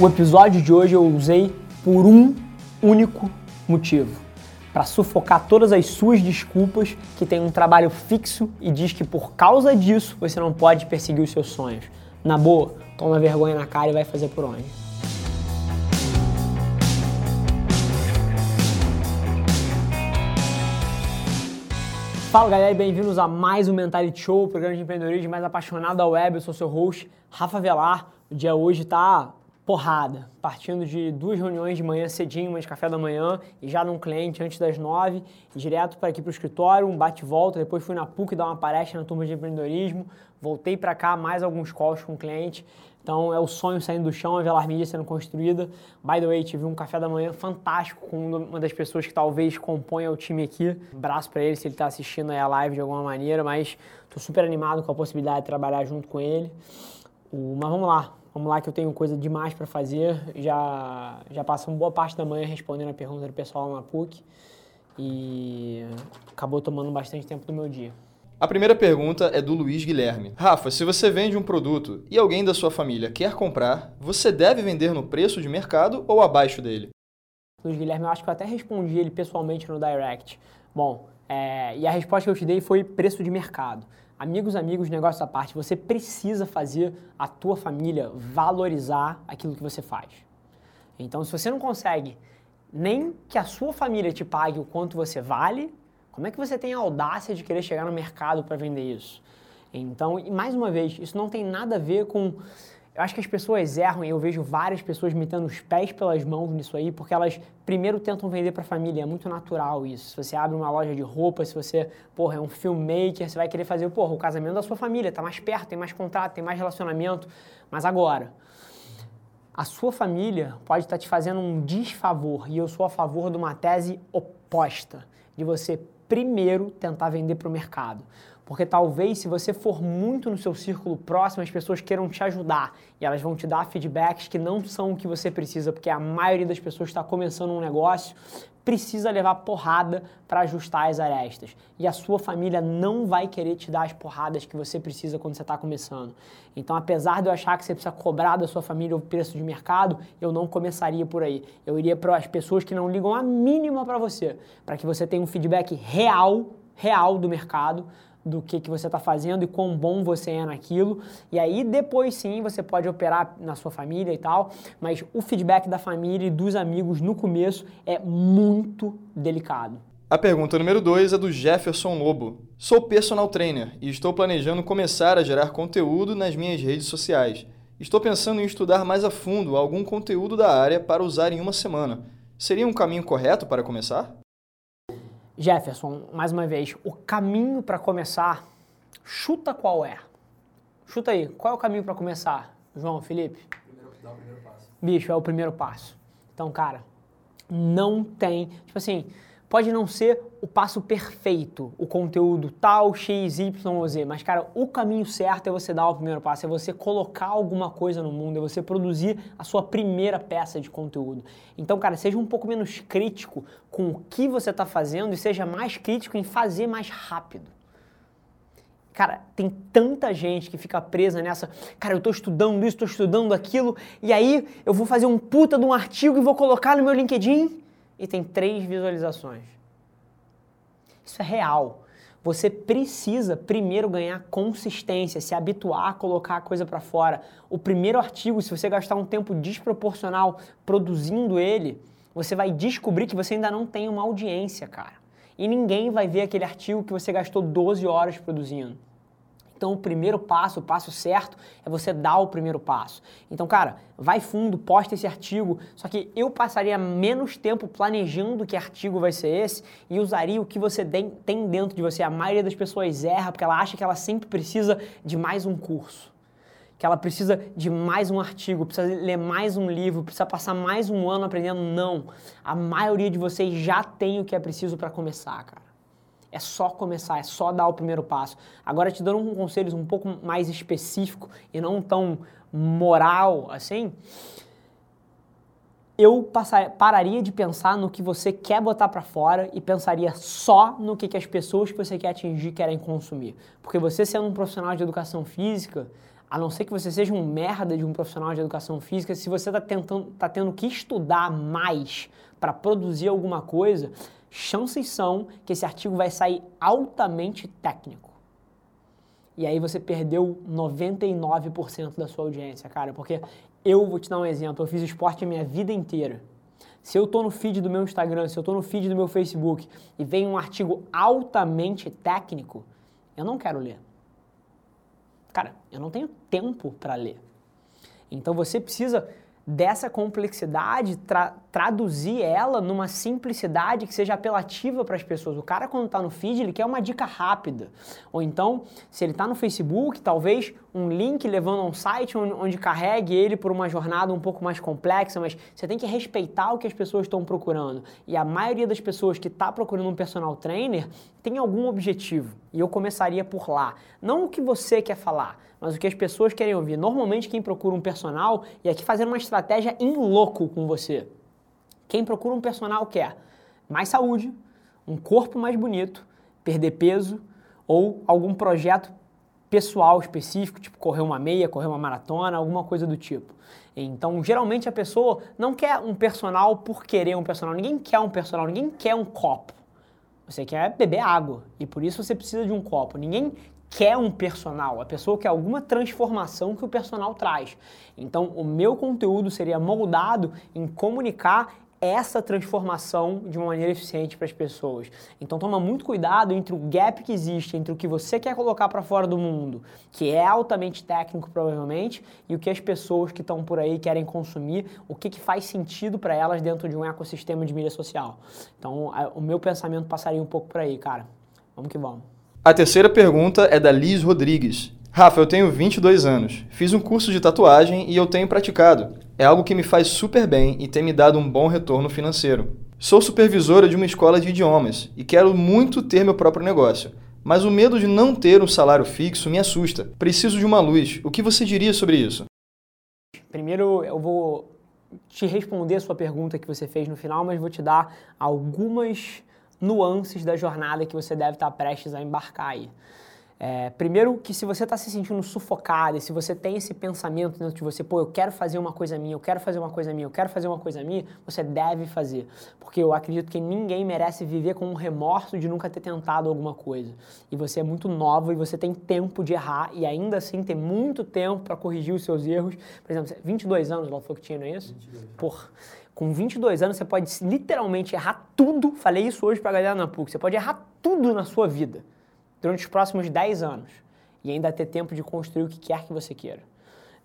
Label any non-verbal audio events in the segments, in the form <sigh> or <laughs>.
O episódio de hoje eu usei por um único motivo. Para sufocar todas as suas desculpas que tem um trabalho fixo e diz que por causa disso você não pode perseguir os seus sonhos. Na boa, toma vergonha na cara e vai fazer por onde. Fala galera e bem-vindos a mais um Mentality Show, o programa de empreendedorismo mais apaixonado da web. Eu sou seu host, Rafa Velar. O dia hoje tá porrada, partindo de duas reuniões de manhã cedinho, uma de café da manhã, e já num cliente antes das nove, direto para aqui para o escritório, um bate-volta, depois fui na PUC dar uma palestra na turma de empreendedorismo, voltei para cá, mais alguns calls com o cliente, então é o sonho saindo do chão, a Velar Media sendo construída. By the way, tive um café da manhã fantástico com uma das pessoas que talvez componha o time aqui. Abraço para ele se ele está assistindo aí a live de alguma maneira, mas estou super animado com a possibilidade de trabalhar junto com ele. Mas vamos lá, Vamos lá que eu tenho coisa demais para fazer. Já já uma boa parte da manhã respondendo a pergunta do pessoal na PUC e acabou tomando bastante tempo do meu dia. A primeira pergunta é do Luiz Guilherme. Rafa, se você vende um produto e alguém da sua família quer comprar, você deve vender no preço de mercado ou abaixo dele? Luiz Guilherme, eu acho que eu até respondi ele pessoalmente no direct. Bom, é, e a resposta que eu te dei foi preço de mercado. Amigos, amigos, negócio à parte, você precisa fazer a tua família valorizar aquilo que você faz. Então, se você não consegue nem que a sua família te pague o quanto você vale, como é que você tem a audácia de querer chegar no mercado para vender isso? Então, e mais uma vez, isso não tem nada a ver com eu acho que as pessoas erram e eu vejo várias pessoas metendo os pés pelas mãos nisso aí, porque elas primeiro tentam vender para a família, é muito natural isso. Se você abre uma loja de roupa, se você, porra, é um filmmaker, você vai querer fazer, porra, o casamento da sua família, tá mais perto, tem mais contrato, tem mais relacionamento. Mas agora, a sua família pode estar tá te fazendo um desfavor, e eu sou a favor de uma tese oposta, de você primeiro tentar vender para o mercado. Porque talvez se você for muito no seu círculo próximo, as pessoas queiram te ajudar e elas vão te dar feedbacks que não são o que você precisa, porque a maioria das pessoas está começando um negócio, precisa levar porrada para ajustar as arestas. E a sua família não vai querer te dar as porradas que você precisa quando você está começando. Então, apesar de eu achar que você precisa cobrar da sua família o preço de mercado, eu não começaria por aí. Eu iria para as pessoas que não ligam a mínima para você, para que você tenha um feedback real, real do mercado do que, que você está fazendo e quão bom você é naquilo. E aí depois sim você pode operar na sua família e tal, mas o feedback da família e dos amigos no começo é muito delicado. A pergunta número 2 é do Jefferson Lobo. Sou personal trainer e estou planejando começar a gerar conteúdo nas minhas redes sociais. Estou pensando em estudar mais a fundo algum conteúdo da área para usar em uma semana. Seria um caminho correto para começar? Jefferson, mais uma vez, o caminho para começar, chuta qual é. Chuta aí, qual é o caminho para começar, João, Felipe? Primeiro, dá o primeiro passo. Bicho, é o primeiro passo. Então, cara, não tem. Tipo assim, Pode não ser o passo perfeito, o conteúdo tal, X, Y ou Z, mas, cara, o caminho certo é você dar o primeiro passo, é você colocar alguma coisa no mundo, é você produzir a sua primeira peça de conteúdo. Então, cara, seja um pouco menos crítico com o que você está fazendo e seja mais crítico em fazer mais rápido. Cara, tem tanta gente que fica presa nessa, cara, eu estou estudando isso, estou estudando aquilo, e aí eu vou fazer um puta de um artigo e vou colocar no meu LinkedIn e tem três visualizações. Isso é real. Você precisa primeiro ganhar consistência, se habituar a colocar a coisa para fora. O primeiro artigo, se você gastar um tempo desproporcional produzindo ele, você vai descobrir que você ainda não tem uma audiência, cara. E ninguém vai ver aquele artigo que você gastou 12 horas produzindo. Então, o primeiro passo, o passo certo, é você dar o primeiro passo. Então, cara, vai fundo, posta esse artigo. Só que eu passaria menos tempo planejando que artigo vai ser esse e usaria o que você tem dentro de você. A maioria das pessoas erra porque ela acha que ela sempre precisa de mais um curso. que ela precisa de mais um artigo, precisa ler mais um livro, precisa passar mais um ano aprendendo. Não. A maioria de vocês já tem o que é preciso para começar, cara. É só começar, é só dar o primeiro passo. Agora, te dando um conselho um pouco mais específico e não tão moral assim, eu passar, pararia de pensar no que você quer botar para fora e pensaria só no que, que as pessoas que você quer atingir querem consumir. Porque você sendo um profissional de educação física, a não ser que você seja um merda de um profissional de educação física, se você está tentando, tá tendo que estudar mais para produzir alguma coisa, chances são que esse artigo vai sair altamente técnico. E aí você perdeu 99% da sua audiência, cara, porque eu vou te dar um exemplo, eu fiz esporte a minha vida inteira. Se eu estou no feed do meu Instagram, se eu estou no feed do meu Facebook e vem um artigo altamente técnico, eu não quero ler. Cara, eu não tenho tempo para ler. Então você precisa dessa complexidade, tra traduzir ela numa simplicidade que seja apelativa para as pessoas. O cara, quando está no feed, ele quer uma dica rápida. Ou então, se ele está no Facebook, talvez um link levando a um site onde, onde, carregue ele por uma jornada um pouco mais complexa, mas você tem que respeitar o que as pessoas estão procurando. E a maioria das pessoas que está procurando um personal trainer tem algum objetivo. E eu começaria por lá. Não o que você quer falar, mas o que as pessoas querem ouvir. Normalmente quem procura um personal, e aqui fazendo uma estratégia em louco com você. Quem procura um personal quer mais saúde, um corpo mais bonito, perder peso ou algum projeto pessoal específico, tipo correr uma meia, correr uma maratona, alguma coisa do tipo. Então, geralmente a pessoa não quer um personal por querer um personal. Ninguém quer um personal, ninguém quer um copo. Você quer beber água e por isso você precisa de um copo. Ninguém quer um personal, a pessoa quer alguma transformação que o personal traz. Então, o meu conteúdo seria moldado em comunicar essa transformação de uma maneira eficiente para as pessoas. Então toma muito cuidado entre o gap que existe entre o que você quer colocar para fora do mundo, que é altamente técnico provavelmente, e o que as pessoas que estão por aí querem consumir, o que, que faz sentido para elas dentro de um ecossistema de mídia social. Então o meu pensamento passaria um pouco por aí, cara. Vamos que vamos. A terceira pergunta é da Liz Rodrigues. Rafa, eu tenho 22 anos. Fiz um curso de tatuagem e eu tenho praticado. É algo que me faz super bem e tem me dado um bom retorno financeiro. Sou supervisora de uma escola de idiomas e quero muito ter meu próprio negócio. Mas o medo de não ter um salário fixo me assusta. Preciso de uma luz. O que você diria sobre isso? Primeiro, eu vou te responder a sua pergunta que você fez no final, mas vou te dar algumas nuances da jornada que você deve estar prestes a embarcar aí. É, primeiro que se você está se sentindo sufocado e se você tem esse pensamento dentro de você, pô, eu quero fazer uma coisa minha, eu quero fazer uma coisa minha, eu quero fazer uma coisa minha, você deve fazer. Porque eu acredito que ninguém merece viver com um remorso de nunca ter tentado alguma coisa. E você é muito nova e você tem tempo de errar e ainda assim tem muito tempo para corrigir os seus erros. Por exemplo, 22 anos, ela falou que tinha, não é isso? 22. Por, com 22 anos você pode literalmente errar tudo. Falei isso hoje para a galera na PUC. Você pode errar tudo na sua vida durante os próximos 10 anos e ainda ter tempo de construir o que quer que você queira.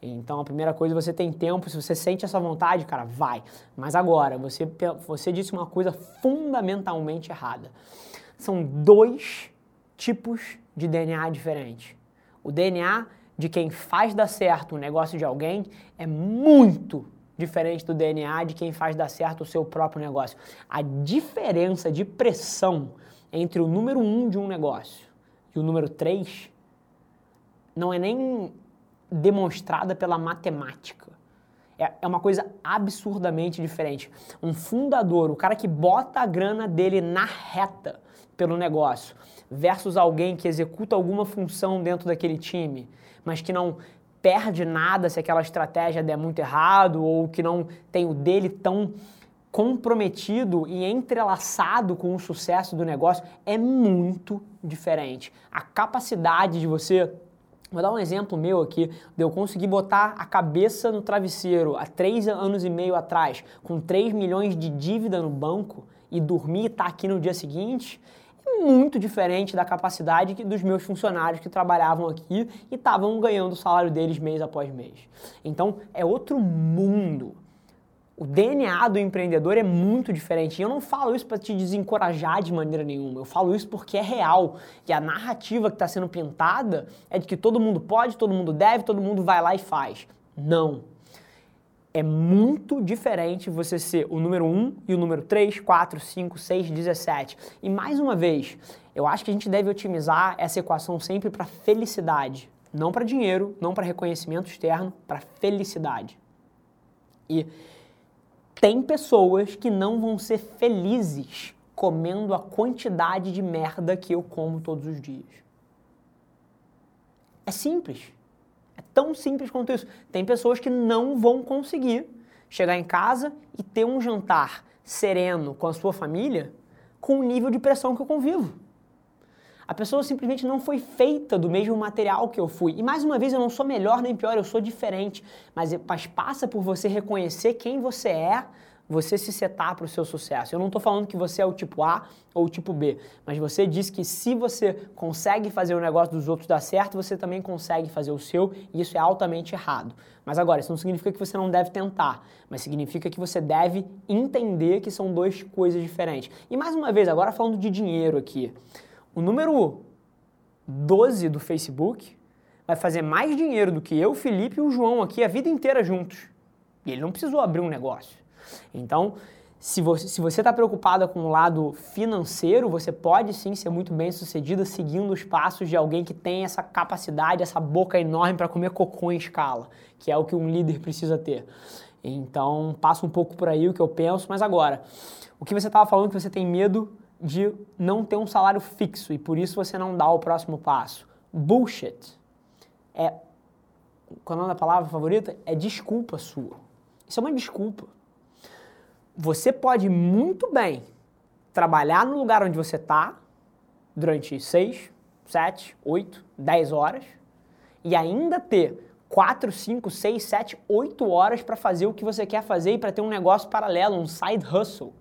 Então, a primeira coisa, você tem tempo, se você sente essa vontade, cara, vai. Mas agora, você, você disse uma coisa fundamentalmente errada. São dois tipos de DNA diferentes. O DNA de quem faz dar certo o negócio de alguém é muito diferente do DNA de quem faz dar certo o seu próprio negócio. A diferença de pressão entre o número um de um negócio e o número 3 não é nem demonstrada pela matemática. É, é uma coisa absurdamente diferente. Um fundador, o cara que bota a grana dele na reta pelo negócio, versus alguém que executa alguma função dentro daquele time, mas que não perde nada se aquela estratégia der muito errado ou que não tem o dele tão comprometido e entrelaçado com o sucesso do negócio é muito diferente. A capacidade de você Vou dar um exemplo meu aqui, de eu conseguir botar a cabeça no travesseiro há três anos e meio atrás, com 3 milhões de dívida no banco, e dormir e estar tá aqui no dia seguinte, é muito diferente da capacidade dos meus funcionários que trabalhavam aqui e estavam ganhando o salário deles mês após mês. Então, é outro mundo O DNA do empreendedor é muito diferente. E eu não falo isso para te desencorajar de maneira nenhuma. Eu falo isso porque é real. E a narrativa que está sendo pintada é de que todo mundo pode, todo mundo deve, todo mundo vai lá e faz. Não. É muito diferente você ser o número 1 e o número 3, 4, 5, 6, 17. E mais uma vez, eu acho que a gente deve otimizar essa equação sempre para felicidade. Não para dinheiro, não para reconhecimento externo, para felicidade. E tem pessoas que não vão ser felizes comendo a quantidade de merda que eu como todos os dias. É simples. É tão simples quanto isso. Tem pessoas que não vão conseguir chegar em casa e ter um jantar sereno com a sua família com o nível de pressão que eu convivo. A pessoa simplesmente não foi feita do mesmo material que eu fui. E mais uma vez, eu não sou melhor nem pior, eu sou diferente. Mas, mas passa por você reconhecer quem você é, você se setar para o seu sucesso. Eu não estou falando que você é o tipo A ou o tipo B, mas você diz que se você consegue fazer o negócio dos outros dar certo, você também consegue fazer o seu, e isso é altamente errado. Mas agora, isso não significa que você não deve tentar, mas significa que você deve entender que são duas coisas diferentes. E mais uma vez, agora falando de dinheiro aqui. O número 12 do Facebook vai fazer mais dinheiro do que eu, Felipe e o João aqui a vida inteira juntos. E ele não precisou abrir um negócio. Então, se você está preocupada com o lado financeiro, você pode sim ser muito bem sucedida seguindo os passos de alguém que tem essa capacidade, essa boca enorme para comer cocô em escala, que é o que um líder precisa ter. Então, passa um pouco por aí o que eu penso, mas agora, o que você estava falando que você tem medo de não ter um salário fixo e por isso você não dá o próximo passo. Bullshit. É. Qual é o palavra favorita? É desculpa sua. Isso é uma desculpa. Você pode muito bem trabalhar no lugar onde você está durante 6, 7, 8, 10 horas e ainda ter 4, 5, 6, 7, 8 horas para fazer o que você quer fazer e para ter um negócio paralelo, um side hustle.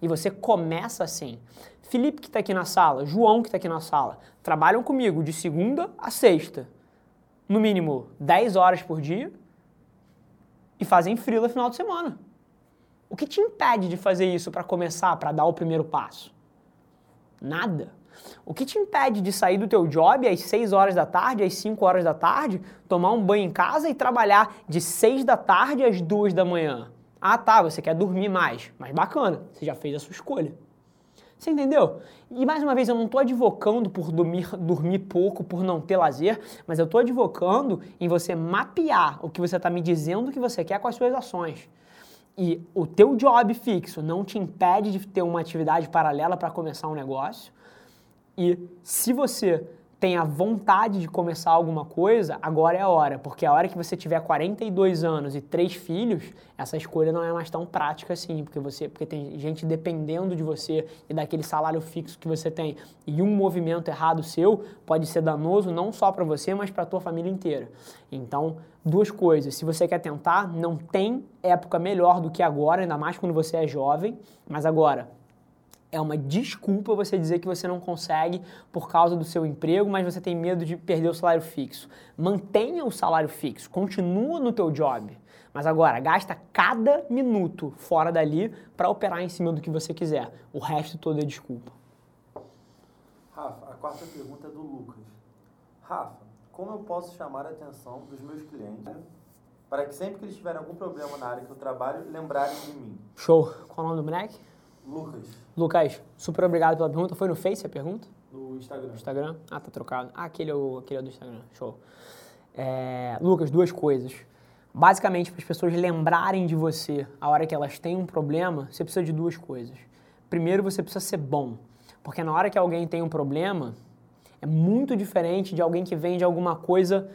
E você começa assim. Felipe que está aqui na sala, João que está aqui na sala, trabalham comigo de segunda a sexta, no mínimo 10 horas por dia, e fazem frila final de semana. O que te impede de fazer isso para começar, para dar o primeiro passo? Nada. O que te impede de sair do teu job às 6 horas da tarde, às 5 horas da tarde, tomar um banho em casa e trabalhar de 6 da tarde às 2 da manhã? Ah, tá, você quer dormir mais. Mas bacana, você já fez a sua escolha. Você entendeu? E mais uma vez, eu não estou advocando por dormir, <laughs> dormir pouco, por não ter lazer, mas eu estou advocando em você mapear o que você está me dizendo que você quer com as suas ações. E o teu job fixo não te impede de ter uma atividade paralela para começar um negócio. E se você tem a vontade de começar alguma coisa, agora é a hora, porque a hora que você tiver 42 anos e três filhos, essa escolha não é mais tão prática assim, porque você, porque tem gente dependendo de você e daquele salário fixo que você tem. E um movimento errado seu pode ser danoso não só para você, mas para a tua família inteira. Então, duas coisas. Se você quer tentar, não tem época melhor do que agora, ainda mais quando você é jovem, mas agora é uma desculpa você dizer que você não consegue por causa do seu emprego, mas você tem medo de perder o salário fixo. Mantenha o salário fixo, continua no teu job, mas agora gasta cada minuto fora dali para operar em cima do que você quiser. O resto todo é desculpa. Rafa, a quarta pergunta é do Lucas. Rafa, como eu posso chamar a atenção dos meus clientes para que sempre que eles tiverem algum problema na área que eu trabalho, lembrarem de mim? Show. Qual o nome do moleque? Lucas. Lucas, super obrigado pela pergunta. Foi no Face a pergunta? No Instagram. Instagram? Ah, tá trocado. Ah, aquele é o, aquele é do Instagram. Show. É, Lucas, duas coisas. Basicamente, para as pessoas lembrarem de você a hora que elas têm um problema, você precisa de duas coisas. Primeiro, você precisa ser bom. Porque na hora que alguém tem um problema, é muito diferente de alguém que vende alguma coisa.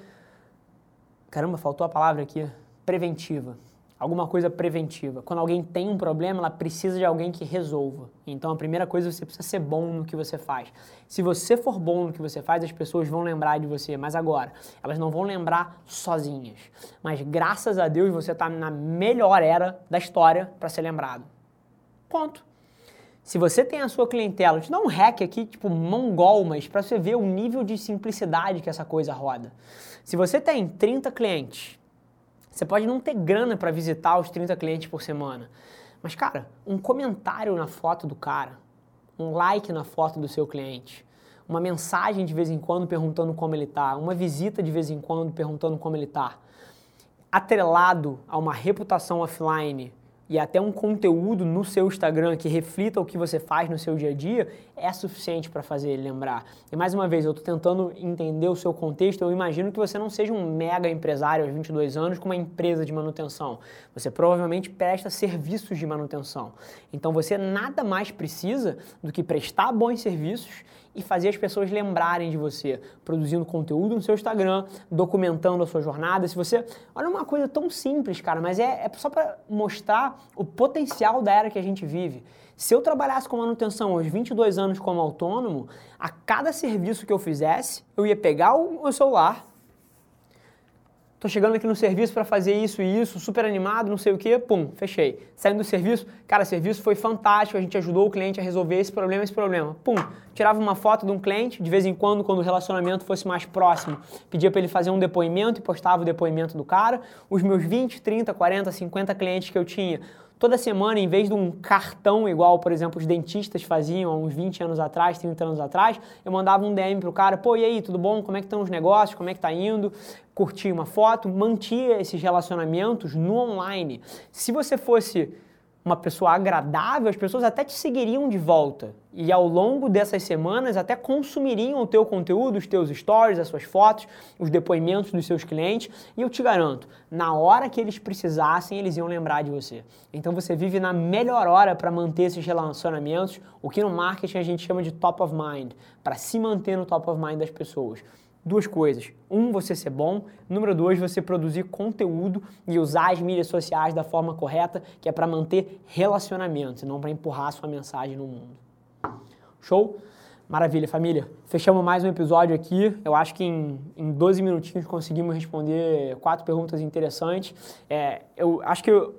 Caramba, faltou a palavra aqui. Preventiva alguma coisa preventiva. Quando alguém tem um problema, ela precisa de alguém que resolva. Então a primeira coisa você precisa ser bom no que você faz. Se você for bom no que você faz, as pessoas vão lembrar de você. Mas agora, elas não vão lembrar sozinhas. Mas graças a Deus você está na melhor era da história para ser lembrado. Ponto. Se você tem a sua clientela, te dá um hack aqui, tipo mongol, mas para você ver o nível de simplicidade que essa coisa roda. Se você tem 30 clientes Você pode não ter grana para visitar os 30 clientes por semana. Mas, cara, um comentário na foto do cara, um like na foto do seu cliente, uma mensagem de vez em quando perguntando como ele está, uma visita de vez em quando perguntando como ele está, atrelado a uma reputação offline e até um conteúdo no seu Instagram que reflita o que você faz no seu dia a dia, é suficiente para fazer ele lembrar. E mais uma vez, eu estou tentando entender o seu contexto. Eu imagino que você não seja um mega empresário aos 22 anos com uma empresa de manutenção. Você provavelmente presta serviços de manutenção. Então você nada mais precisa do que prestar bons serviços e fazer as pessoas lembrarem de você, produzindo conteúdo no seu Instagram, documentando a sua jornada. Se você. Olha uma coisa tão simples, cara, mas é, é só para mostrar o potencial da era que a gente vive. Se eu trabalhasse com manutenção aos 22 anos como autônomo, a cada serviço que eu fizesse, eu ia pegar o meu celular, Tô chegando aqui no serviço para fazer isso e isso, super animado, não sei o que, pum, fechei. Saindo do serviço, cara, serviço foi fantástico, a gente ajudou o cliente a resolver esse problema, esse problema. Pum, tirava uma foto de um cliente, de vez em quando, quando o relacionamento fosse mais próximo, pedia para ele fazer um depoimento e postava o depoimento do cara. Os meus 20, 30, 40, 50 clientes que eu tinha, toda semana, em vez de um cartão igual, por exemplo, os dentistas faziam há uns 20 anos atrás, 30 anos atrás, eu mandava um DM pro cara, pô, e aí, tudo bom? Como é que estão os negócios? Como é que tá indo? Curtia uma foto, mantia esses relacionamentos no online. Se você fosse uma pessoa agradável, as pessoas até te seguiriam de volta. E ao longo dessas semanas até consumiriam o teu conteúdo, os teus stories, as suas fotos, os depoimentos dos seus clientes. E eu te garanto, na hora que eles precisassem, eles iam lembrar de você. Então você vive na melhor hora para manter esses relacionamentos, o que no marketing a gente chama de top of mind, para se manter no top of mind das pessoas duas coisas. Um, você ser bom. Número dois, você produzir conteúdo e usar as mídias sociais da forma correta, que é para manter relacionamento, e não para empurrar sua mensagem no mundo. Show? Maravilha, família. Fechamos mais um episódio aqui. Eu acho que em, em 12 minutinhos conseguimos responder quatro perguntas interessantes. É, eu acho que eu,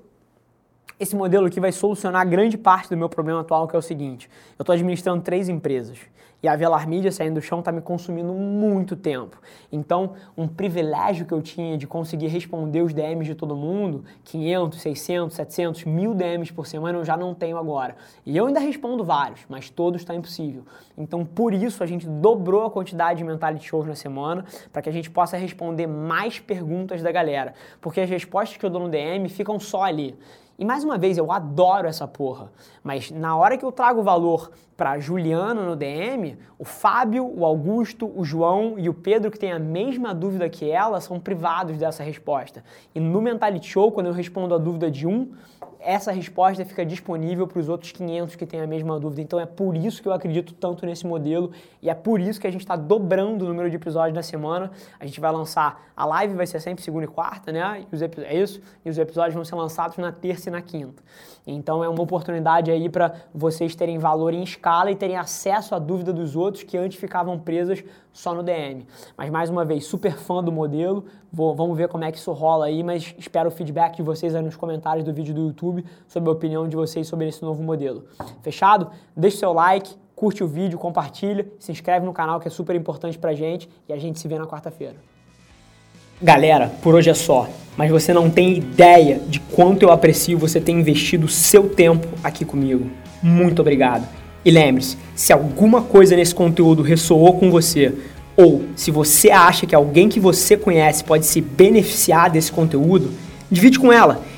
esse modelo aqui vai solucionar grande parte do meu problema atual, que é o seguinte: eu estou administrando três empresas e a Velar Mídia saindo do chão está me consumindo muito tempo. Então, um privilégio que eu tinha de conseguir responder os DMs de todo mundo, 500, 600, 700, mil DMs por semana, eu já não tenho agora. E eu ainda respondo vários, mas todos está impossível. Então, por isso, a gente dobrou a quantidade de mentality shows na semana, para que a gente possa responder mais perguntas da galera. Porque as respostas que eu dou no DM ficam só ali. E mais uma vez, eu adoro essa porra. Mas na hora que eu trago valor para Juliano no DM, o Fábio, o Augusto, o João e o Pedro, que tem a mesma dúvida que ela, são privados dessa resposta. E no Mentality Show, quando eu respondo a dúvida de um, essa resposta fica disponível para os outros 500 que têm a mesma dúvida. Então é por isso que eu acredito tanto nesse modelo e é por isso que a gente está dobrando o número de episódios na semana. A gente vai lançar, a live vai ser sempre segunda e quarta, né? E os, é isso. E os episódios vão ser lançados na terça e na quinta. Então é uma oportunidade aí para vocês terem valor em escala e terem acesso à dúvida dos outros que antes ficavam presas só no DM. Mas mais uma vez, super fã do modelo. Vou, vamos ver como é que isso rola aí, mas espero o feedback de vocês aí nos comentários do vídeo do YouTube sobre a opinião de vocês sobre esse novo modelo. Fechado? Deixe seu like, curte o vídeo, compartilha, se inscreve no canal que é super importante pra gente e a gente se vê na quarta-feira. Galera, por hoje é só, mas você não tem ideia de quanto eu aprecio você ter investido seu tempo aqui comigo. Muito obrigado. E lembre-se, se alguma coisa nesse conteúdo ressoou com você, ou se você acha que alguém que você conhece pode se beneficiar desse conteúdo, divide com ela.